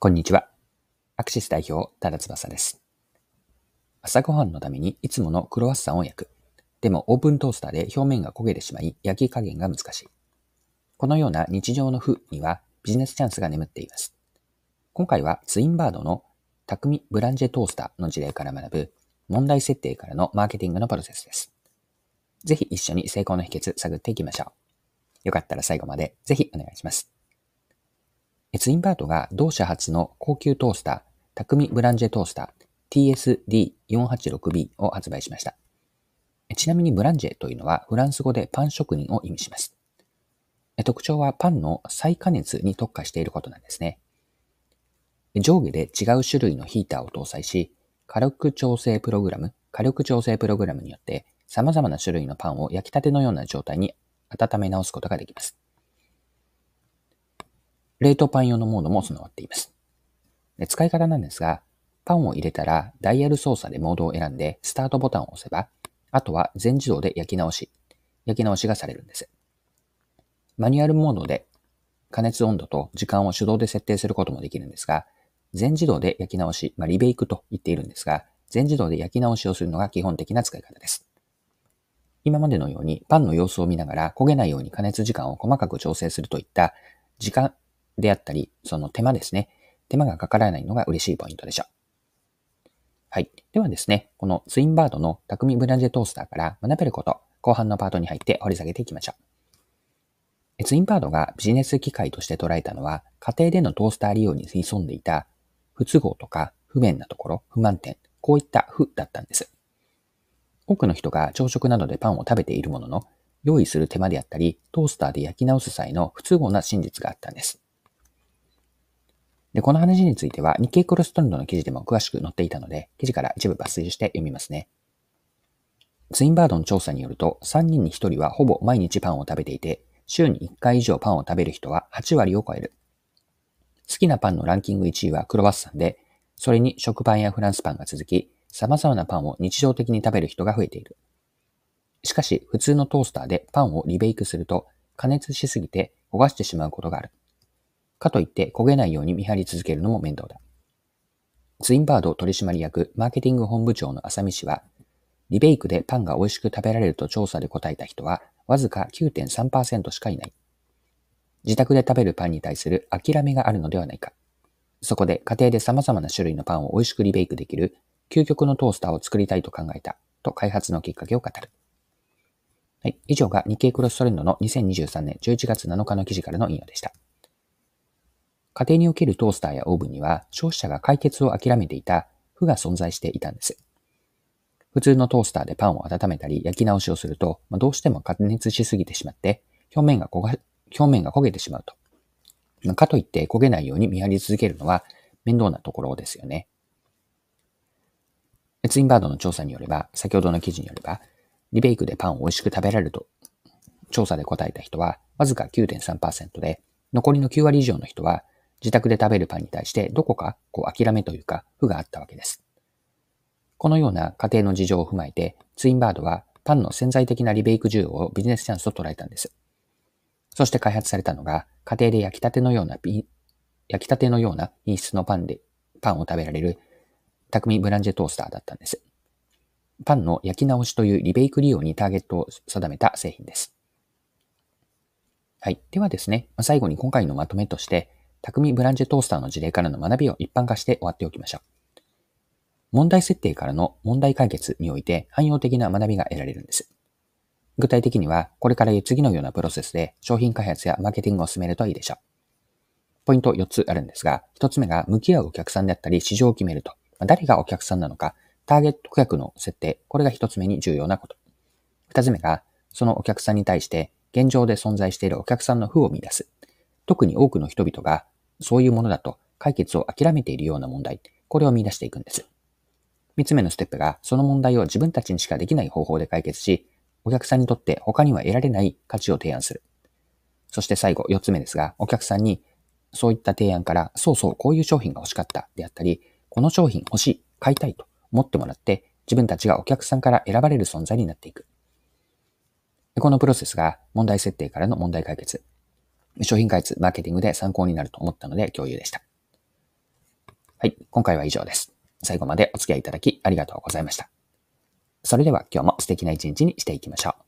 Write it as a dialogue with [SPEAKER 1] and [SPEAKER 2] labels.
[SPEAKER 1] こんにちは。アクシス代表、ただ翼です。朝ごはんのためにいつものクロワッサンを焼く。でもオープントースターで表面が焦げてしまい、焼き加減が難しい。このような日常の負にはビジネスチャンスが眠っています。今回はツインバードの匠ブランジェトースターの事例から学ぶ問題設定からのマーケティングのプロセスです。ぜひ一緒に成功の秘訣探っていきましょう。よかったら最後までぜひお願いします。ツインバートが同社初の高級トースター、匠ブランジェトースター TSD486B を発売しました。ちなみにブランジェというのはフランス語でパン職人を意味します。特徴はパンの再加熱に特化していることなんですね。上下で違う種類のヒーターを搭載し、火力調整プログラム、火力調整プログラムによって様々な種類のパンを焼きたてのような状態に温め直すことができます。冷凍パン用のモードも備わっています。で使い方なんですが、パンを入れたらダイヤル操作でモードを選んでスタートボタンを押せば、あとは全自動で焼き直し、焼き直しがされるんです。マニュアルモードで加熱温度と時間を手動で設定することもできるんですが、全自動で焼き直し、まあ、リベイクと言っているんですが、全自動で焼き直しをするのが基本的な使い方です。今までのようにパンの様子を見ながら焦げないように加熱時間を細かく調整するといった時間であったり、その手間ですね。手間がかからないのが嬉しいポイントでしょう。はい。ではですね、このツインバードの匠ブランジェトースターから学べること、後半のパートに入って掘り下げていきましょう。ツインバードがビジネス機械として捉えたのは、家庭でのトースター利用に潜んでいた不都合とか不便なところ、不満点、こういった負だったんです。多くの人が朝食などでパンを食べているものの、用意する手間であったり、トースターで焼き直す際の不都合な真実があったんです。で、この話については日経クロストレンドの記事でも詳しく載っていたので、記事から一部抜粋して読みますね。ツインバードの調査によると、3人に1人はほぼ毎日パンを食べていて、週に1回以上パンを食べる人は8割を超える。好きなパンのランキング1位はクロワッサンで、それに食パンやフランスパンが続き、様々なパンを日常的に食べる人が増えている。しかし、普通のトースターでパンをリベイクすると、加熱しすぎて焦がしてしまうことがある。かといって焦げないように見張り続けるのも面倒だ。ツインバード取締役マーケティング本部長の浅見氏は、リベイクでパンが美味しく食べられると調査で答えた人は、わずか9.3%しかいない。自宅で食べるパンに対する諦めがあるのではないか。そこで家庭で様々な種類のパンを美味しくリベイクできる究極のトースターを作りたいと考えたと開発のきっかけを語る。はい。以上が日経クロストレンドの2023年11月7日の記事からの引用でした。家庭におけるトースターやオーブンには消費者が解決を諦めていた負が存在していたんです。普通のトースターでパンを温めたり焼き直しをすると、ま、どうしても加熱しすぎてしまって、表面が焦が表面が焦げてしまうと。ま、かといって焦げないように見張り続けるのは面倒なところですよね。ツインバードの調査によれば、先ほどの記事によれば、リベイクでパンを美味しく食べられると調査で答えた人はわずか9.3%で、残りの9割以上の人は自宅で食べるパンに対してどこかこう諦めというか負があったわけです。このような家庭の事情を踏まえて、ツインバードはパンの潜在的なリベイク需要をビジネスチャンスと捉えたんです。そして開発されたのが、家庭で焼きたてのような、焼きたてのような品質のパンで、パンを食べられる、匠ブランジェトースターだったんです。パンの焼き直しというリベイク利用にターゲットを定めた製品です。はい。ではですね、最後に今回のまとめとして、匠ブランジェトースターの事例からの学びを一般化して終わっておきましょう。問題設定からの問題解決において汎用的な学びが得られるんです。具体的には、これから言う次のようなプロセスで商品開発やマーケティングを進めるといいでしょう。ポイント4つあるんですが、1つ目が向き合うお客さんであったり市場を決めると。誰がお客さんなのか、ターゲット顧客の設定、これが1つ目に重要なこと。2つ目が、そのお客さんに対して現状で存在しているお客さんの負を見出す。特に多くの人々がそういうものだと解決を諦めているような問題、これを見出していくんです。三つ目のステップが、その問題を自分たちにしかできない方法で解決し、お客さんにとって他には得られない価値を提案する。そして最後、四つ目ですが、お客さんにそういった提案から、そうそう、こういう商品が欲しかったであったり、この商品欲しい、買いたいと思ってもらって、自分たちがお客さんから選ばれる存在になっていく。このプロセスが問題設定からの問題解決、商品開発、マーケティングで参考になると思ったので共有でした。はい今回は以上です。最後までお付き合いいただきありがとうございました。それでは今日も素敵な一日にしていきましょう。